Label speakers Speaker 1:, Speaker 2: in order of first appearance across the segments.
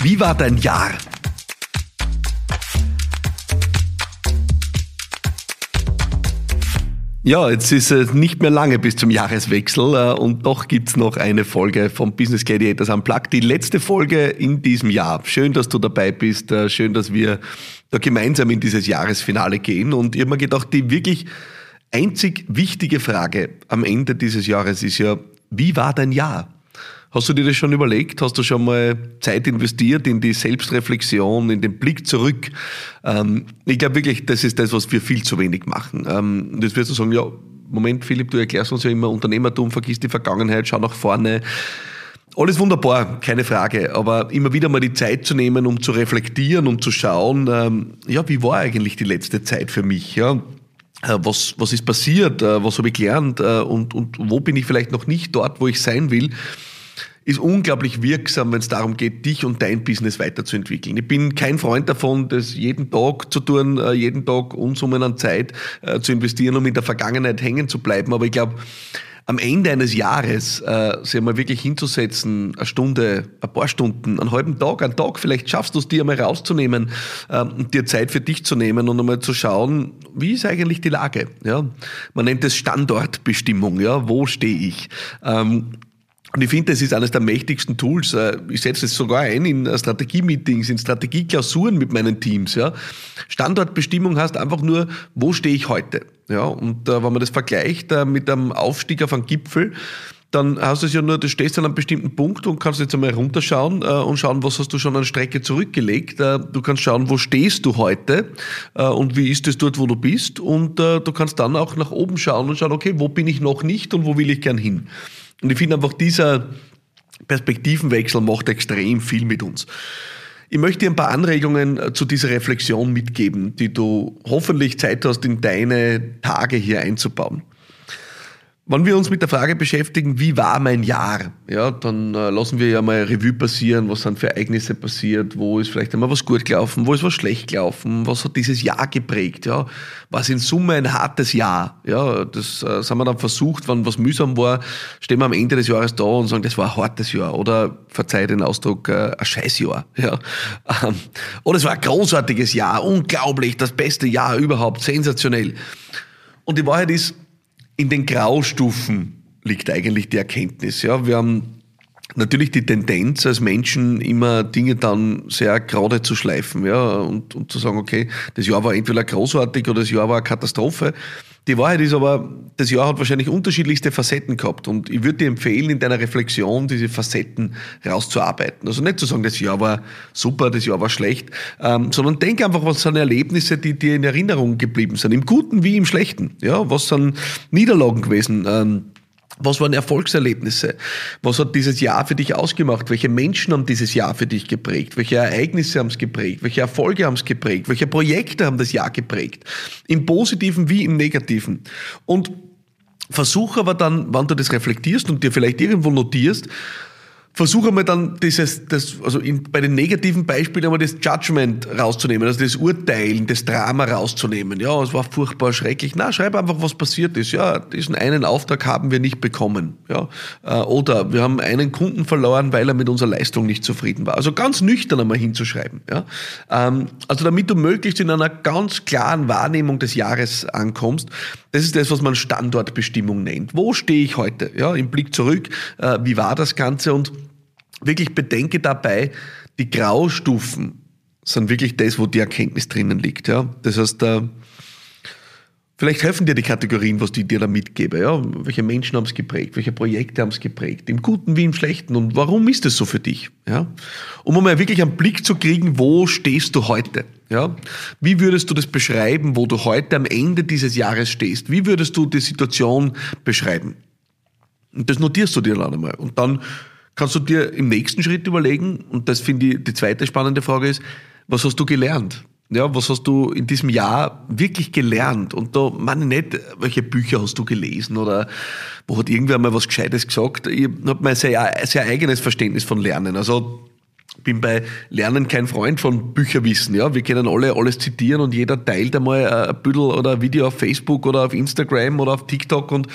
Speaker 1: Wie war dein Jahr? Ja, jetzt ist es nicht mehr lange bis zum Jahreswechsel äh, und doch gibt's noch eine Folge vom Business Gladiators Unplugged, die letzte Folge in diesem Jahr. Schön, dass du dabei bist, äh, schön, dass wir da gemeinsam in dieses Jahresfinale gehen und ich habe mir gedacht, die wirklich einzig wichtige Frage am Ende dieses Jahres ist ja, wie war dein Jahr? Hast du dir das schon überlegt? Hast du schon mal Zeit investiert in die Selbstreflexion, in den Blick zurück? Ähm, ich glaube wirklich, das ist das, was wir viel zu wenig machen. Ähm, jetzt wirst du sagen, ja, Moment, Philipp, du erklärst uns ja immer Unternehmertum, vergiss die Vergangenheit, schau nach vorne. Alles wunderbar, keine Frage, aber immer wieder mal die Zeit zu nehmen, um zu reflektieren, um zu schauen, ähm, ja, wie war eigentlich die letzte Zeit für mich? Ja? Äh, was, was ist passiert? Äh, was habe ich gelernt? Äh, und, und wo bin ich vielleicht noch nicht dort, wo ich sein will? Ist unglaublich wirksam, wenn es darum geht, dich und dein Business weiterzuentwickeln. Ich bin kein Freund davon, das jeden Tag zu tun, äh, jeden Tag Unsummen an Zeit äh, zu investieren, um in der Vergangenheit hängen zu bleiben. Aber ich glaube, am Ende eines Jahres äh, sich mal wirklich hinzusetzen, eine Stunde, ein paar Stunden, einen halben Tag, einen Tag, vielleicht schaffst du es dir einmal rauszunehmen äh, und dir Zeit für dich zu nehmen und einmal zu schauen, wie ist eigentlich die Lage? Ja? Man nennt es Standortbestimmung, ja, wo stehe ich? Ähm, und ich finde, das ist eines der mächtigsten Tools. Äh, ich setze es sogar ein in äh, Strategie-Meetings, in Strategieklausuren mit meinen Teams. Ja. Standortbestimmung heißt einfach nur, wo stehe ich heute? Ja, und äh, wenn man das vergleicht äh, mit einem Aufstieg auf einen Gipfel, dann hast du es ja nur, du stehst an einem bestimmten Punkt und kannst jetzt einmal runterschauen äh, und schauen, was hast du schon an Strecke zurückgelegt. Äh, du kannst schauen, wo stehst du heute äh, und wie ist es dort, wo du bist. Und äh, du kannst dann auch nach oben schauen und schauen, okay, wo bin ich noch nicht und wo will ich gern hin. Und ich finde einfach, dieser Perspektivenwechsel macht extrem viel mit uns. Ich möchte dir ein paar Anregungen äh, zu dieser Reflexion mitgeben, die du hoffentlich Zeit hast, in deine Tage hier einzubauen. Wenn wir uns mit der Frage beschäftigen, wie war mein Jahr, ja, dann äh, lassen wir ja mal Revue passieren, was sind für Ereignisse passiert, wo ist vielleicht einmal was gut gelaufen, wo ist was schlecht gelaufen, was hat dieses Jahr geprägt, ja, was in Summe ein hartes Jahr, ja, das äh, haben wir dann versucht, wenn was mühsam war, stehen wir am Ende des Jahres da und sagen, das war ein hartes Jahr oder verzeih den Ausdruck, äh, ein Scheißjahr, ja, ähm, oder es war ein großartiges Jahr, unglaublich, das beste Jahr überhaupt, sensationell. Und die Wahrheit ist, in den Graustufen liegt eigentlich die Erkenntnis. Ja, wir haben natürlich die Tendenz als Menschen immer Dinge dann sehr gerade zu schleifen, ja, und, und zu sagen, okay, das Jahr war entweder großartig oder das Jahr war eine Katastrophe. Die Wahrheit ist aber, das Jahr hat wahrscheinlich unterschiedlichste Facetten gehabt und ich würde dir empfehlen, in deiner Reflexion diese Facetten rauszuarbeiten. Also nicht zu sagen, das Jahr war super, das Jahr war schlecht, ähm, sondern denk einfach, was sind Erlebnisse, die dir in Erinnerung geblieben sind, im Guten wie im Schlechten. Ja, was sind Niederlagen gewesen? Ähm, was waren Erfolgserlebnisse? Was hat dieses Jahr für dich ausgemacht? Welche Menschen haben dieses Jahr für dich geprägt? Welche Ereignisse haben es geprägt? Welche Erfolge haben es geprägt? Welche Projekte haben das Jahr geprägt? Im Positiven wie im Negativen. Und versuche aber dann, wann du das reflektierst und dir vielleicht irgendwo notierst, versuche mal dann dieses, das, also in, bei den negativen Beispielen einmal das Judgment rauszunehmen, also das Urteilen, das Drama rauszunehmen. Ja, es war furchtbar schrecklich. Na, schreib einfach, was passiert ist. Ja, diesen einen Auftrag haben wir nicht bekommen. Ja, äh, oder wir haben einen Kunden verloren, weil er mit unserer Leistung nicht zufrieden war. Also ganz nüchtern einmal hinzuschreiben. Ja, ähm, also damit du möglichst in einer ganz klaren Wahrnehmung des Jahres ankommst, das ist das, was man Standortbestimmung nennt. Wo stehe ich heute? Ja, im Blick zurück, äh, wie war das Ganze und wirklich bedenke dabei, die Graustufen sind wirklich das, wo die Erkenntnis drinnen liegt. Ja? Das heißt, äh, vielleicht helfen dir die Kategorien, was ich dir da mitgebe. Ja? Welche Menschen haben es geprägt? Welche Projekte haben es geprägt? Im Guten wie im Schlechten. Und warum ist es so für dich? Ja? Um einmal wirklich einen Blick zu kriegen, wo stehst du heute? Ja? Wie würdest du das beschreiben, wo du heute am Ende dieses Jahres stehst? Wie würdest du die Situation beschreiben? Und das notierst du dir dann einmal. Und dann kannst du dir im nächsten Schritt überlegen, und das finde ich die zweite spannende Frage ist, was hast du gelernt? Ja, was hast du in diesem Jahr wirklich gelernt? Und da meine ich nicht, welche Bücher hast du gelesen oder wo hat irgendwer mal was Gescheites gesagt? Ich habe mein sehr, sehr eigenes Verständnis von Lernen. Also bin bei Lernen kein Freund von Bücherwissen. Ja, wir können alle alles zitieren und jeder teilt einmal ein Büdel oder ein Video auf Facebook oder auf Instagram oder auf TikTok und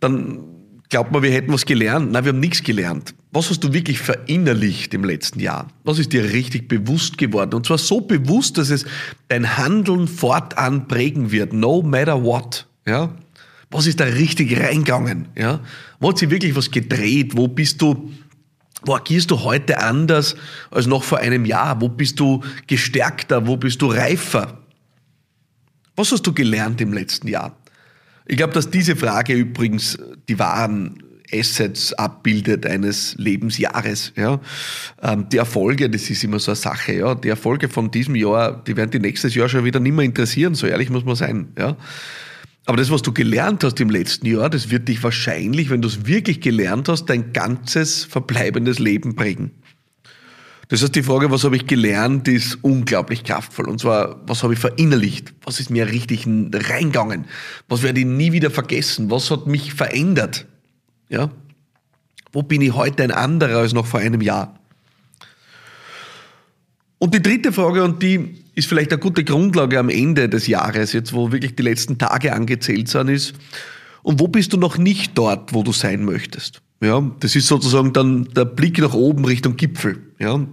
Speaker 1: dann glaubt man, wir hätten was gelernt. Nein, wir haben nichts gelernt. Was hast du wirklich verinnerlicht im letzten Jahr? Was ist dir richtig bewusst geworden? Und zwar so bewusst, dass es dein Handeln fortan prägen wird, no matter what. Ja? Was ist da richtig reingegangen? Ja? Wo hat sich wirklich was gedreht? Wo bist du, wo agierst du heute anders als noch vor einem Jahr? Wo bist du gestärkter? Wo bist du reifer? Was hast du gelernt im letzten Jahr? Ich glaube, dass diese Frage übrigens die wahren Assets abbildet eines Lebensjahres. Ja. Ähm, die Erfolge, das ist immer so eine Sache. Ja. Die Erfolge von diesem Jahr, die werden die nächstes Jahr schon wieder nicht mehr interessieren. So ehrlich muss man sein. Ja. Aber das, was du gelernt hast im letzten Jahr, das wird dich wahrscheinlich, wenn du es wirklich gelernt hast, dein ganzes verbleibendes Leben prägen. Das heißt, die Frage, was habe ich gelernt, ist unglaublich kraftvoll. Und zwar, was habe ich verinnerlicht? Was ist mir richtig reingegangen? Was werde ich nie wieder vergessen? Was hat mich verändert? Ja? Wo bin ich heute ein anderer als noch vor einem Jahr? Und die dritte Frage, und die ist vielleicht eine gute Grundlage am Ende des Jahres, jetzt wo wirklich die letzten Tage angezählt sind, ist, und wo bist du noch nicht dort, wo du sein möchtest? Ja, das ist sozusagen dann der Blick nach oben Richtung Gipfel. Ja,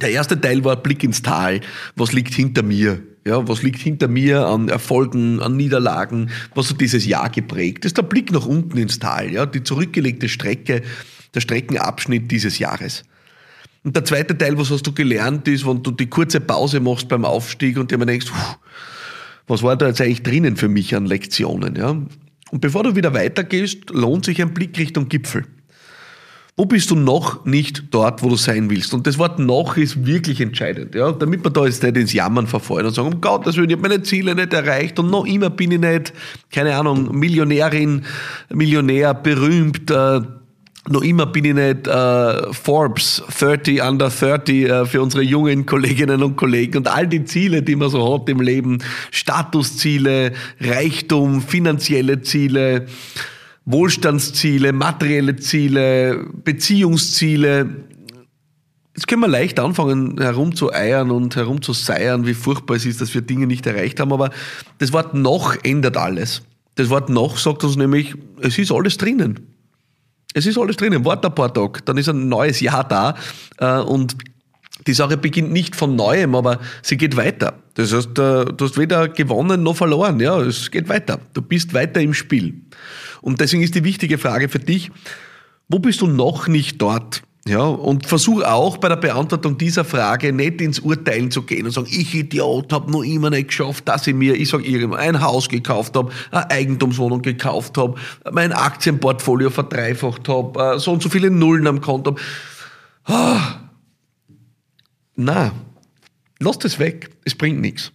Speaker 1: der erste Teil war Blick ins Tal. Was liegt hinter mir? Ja, was liegt hinter mir an Erfolgen, an Niederlagen? Was hat dieses Jahr geprägt? Das ist der Blick nach unten ins Tal. Ja, die zurückgelegte Strecke, der Streckenabschnitt dieses Jahres. Und der zweite Teil, was hast du gelernt, ist, wenn du die kurze Pause machst beim Aufstieg und dir mal denkst, was war da jetzt eigentlich drinnen für mich an Lektionen? Ja? Und bevor du wieder weitergehst, lohnt sich ein Blick Richtung Gipfel. Wo bist du noch nicht dort, wo du sein willst? Und das Wort noch ist wirklich entscheidend, ja, damit man da jetzt nicht ins Jammern verfallen und sagen, um Gottes Willen, ich habe meine Ziele nicht erreicht und noch immer bin ich nicht, keine Ahnung, Millionärin, Millionär, berühmt, noch immer bin ich nicht äh, Forbes 30 under 30 äh, für unsere jungen Kolleginnen und Kollegen und all die Ziele, die man so hat im Leben, Statusziele, Reichtum, finanzielle Ziele, Wohlstandsziele, materielle Ziele, Beziehungsziele. Jetzt können wir leicht anfangen, herumzueiern und herumzuseiern, wie furchtbar es ist, dass wir Dinge nicht erreicht haben. Aber das Wort noch ändert alles. Das Wort noch sagt uns nämlich, es ist alles drinnen. Es ist alles drinnen. Wart ein paar Tage, dann ist ein neues Jahr da. Äh, und die Sache beginnt nicht von Neuem, aber sie geht weiter. Das heißt, äh, du hast weder gewonnen noch verloren. Ja, es geht weiter. Du bist weiter im Spiel. Und deswegen ist die wichtige Frage für dich, wo bist du noch nicht dort? Ja, und versuch auch bei der Beantwortung dieser Frage nicht ins Urteilen zu gehen und sagen, ich Idiot habe noch immer nicht geschafft, dass ich mir, ich sage irgendwann, ein Haus gekauft habe, eine Eigentumswohnung gekauft habe, mein Aktienportfolio verdreifacht habe, äh, so und so viele Nullen am Konto habe. Ah. Na, lass das weg, es bringt nichts.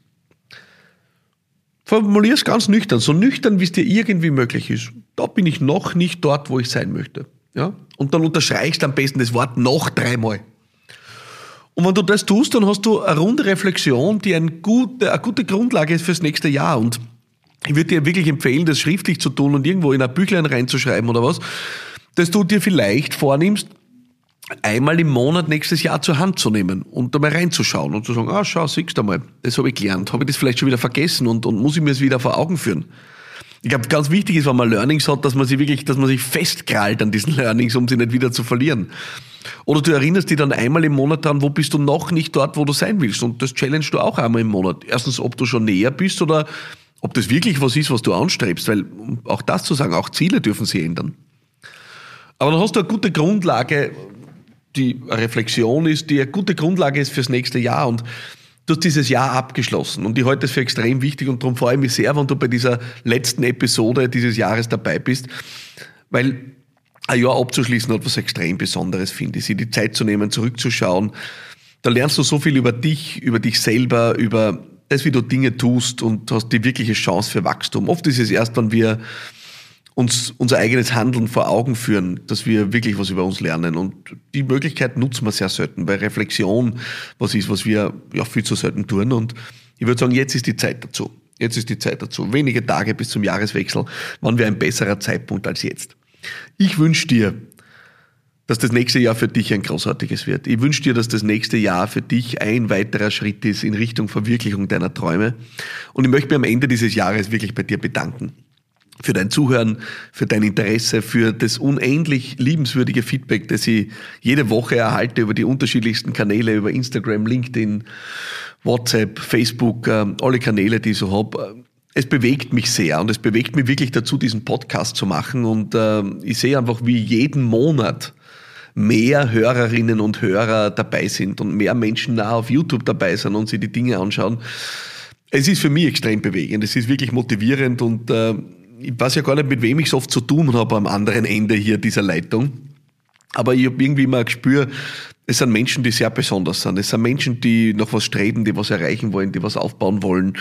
Speaker 1: Formulier es ganz nüchtern, so nüchtern, wie es dir irgendwie möglich ist. Da bin ich noch nicht dort, wo ich sein möchte. Ja? Und dann unterstreichst du am besten das Wort noch dreimal. Und wenn du das tust, dann hast du eine runde Reflexion, die eine gute, eine gute Grundlage ist fürs nächste Jahr. Und ich würde dir wirklich empfehlen, das schriftlich zu tun und irgendwo in ein Büchlein reinzuschreiben oder was, dass du dir vielleicht vornimmst, einmal im Monat nächstes Jahr zur Hand zu nehmen und da mal reinzuschauen und zu sagen, ah, schau, siehst du mal, das habe ich gelernt. Habe ich das vielleicht schon wieder vergessen und, und muss ich mir es wieder vor Augen führen? Ich glaube, ganz wichtig ist, wenn man Learnings hat, dass man sich wirklich, dass man sich festkrallt an diesen Learnings, um sie nicht wieder zu verlieren. Oder du erinnerst dich dann einmal im Monat dran, wo bist du noch nicht dort, wo du sein willst. Und das challenge du auch einmal im Monat. Erstens, ob du schon näher bist oder ob das wirklich was ist, was du anstrebst. Weil, um auch das zu sagen, auch Ziele dürfen sich ändern. Aber dann hast du eine gute Grundlage, die Reflexion ist, die eine gute Grundlage ist fürs nächste Jahr. Und du hast dieses Jahr abgeschlossen und ich halte das für extrem wichtig und darum freue ich mich sehr, wenn du bei dieser letzten Episode dieses Jahres dabei bist, weil ein Jahr abzuschließen hat was extrem Besonderes, finde ich. Sich die Zeit zu nehmen, zurückzuschauen. Da lernst du so viel über dich, über dich selber, über das, wie du Dinge tust und hast die wirkliche Chance für Wachstum. Oft ist es erst, wenn wir uns unser eigenes Handeln vor Augen führen, dass wir wirklich was über uns lernen. Und die Möglichkeit nutzen wir sehr selten, weil Reflexion was ist, was wir ja viel zu selten tun. Und ich würde sagen, jetzt ist die Zeit dazu. Jetzt ist die Zeit dazu. Wenige Tage bis zum Jahreswechsel. Wann wäre ein besserer Zeitpunkt als jetzt? Ich wünsche dir, dass das nächste Jahr für dich ein großartiges wird. Ich wünsche dir, dass das nächste Jahr für dich ein weiterer Schritt ist in Richtung Verwirklichung deiner Träume. Und ich möchte mich am Ende dieses Jahres wirklich bei dir bedanken für dein Zuhören, für dein Interesse, für das unendlich liebenswürdige Feedback, das ich jede Woche erhalte über die unterschiedlichsten Kanäle, über Instagram, LinkedIn, WhatsApp, Facebook, äh, alle Kanäle, die ich so habe. Es bewegt mich sehr und es bewegt mich wirklich dazu, diesen Podcast zu machen. Und äh, ich sehe einfach, wie jeden Monat mehr Hörerinnen und Hörer dabei sind und mehr Menschen nah auf YouTube dabei sind und sich die Dinge anschauen. Es ist für mich extrem bewegend. Es ist wirklich motivierend und äh, ich weiß ja gar nicht, mit wem ich es oft zu tun habe am anderen Ende hier dieser Leitung. Aber ich habe irgendwie immer ein Gespür, es sind Menschen, die sehr besonders sind. Es sind Menschen, die noch was streben, die was erreichen wollen, die was aufbauen wollen.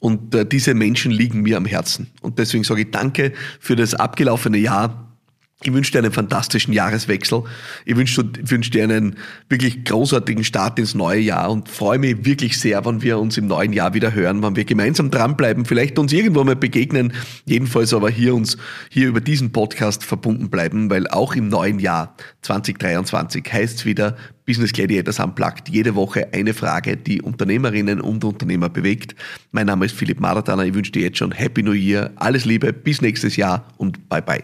Speaker 1: Und äh, diese Menschen liegen mir am Herzen. Und deswegen sage ich danke für das abgelaufene Jahr. Ich wünsche dir einen fantastischen Jahreswechsel. Ich wünsche, wünsche dir einen wirklich großartigen Start ins neue Jahr und freue mich wirklich sehr, wenn wir uns im neuen Jahr wieder hören, wenn wir gemeinsam dranbleiben, vielleicht uns irgendwo mal begegnen, jedenfalls aber hier uns hier über diesen Podcast verbunden bleiben, weil auch im neuen Jahr 2023 heißt es wieder Business Gladiators Unplugged. Jede Woche eine Frage, die Unternehmerinnen und Unternehmer bewegt. Mein Name ist Philipp Maratana. Ich wünsche dir jetzt schon Happy New Year. Alles Liebe, bis nächstes Jahr und bye bye.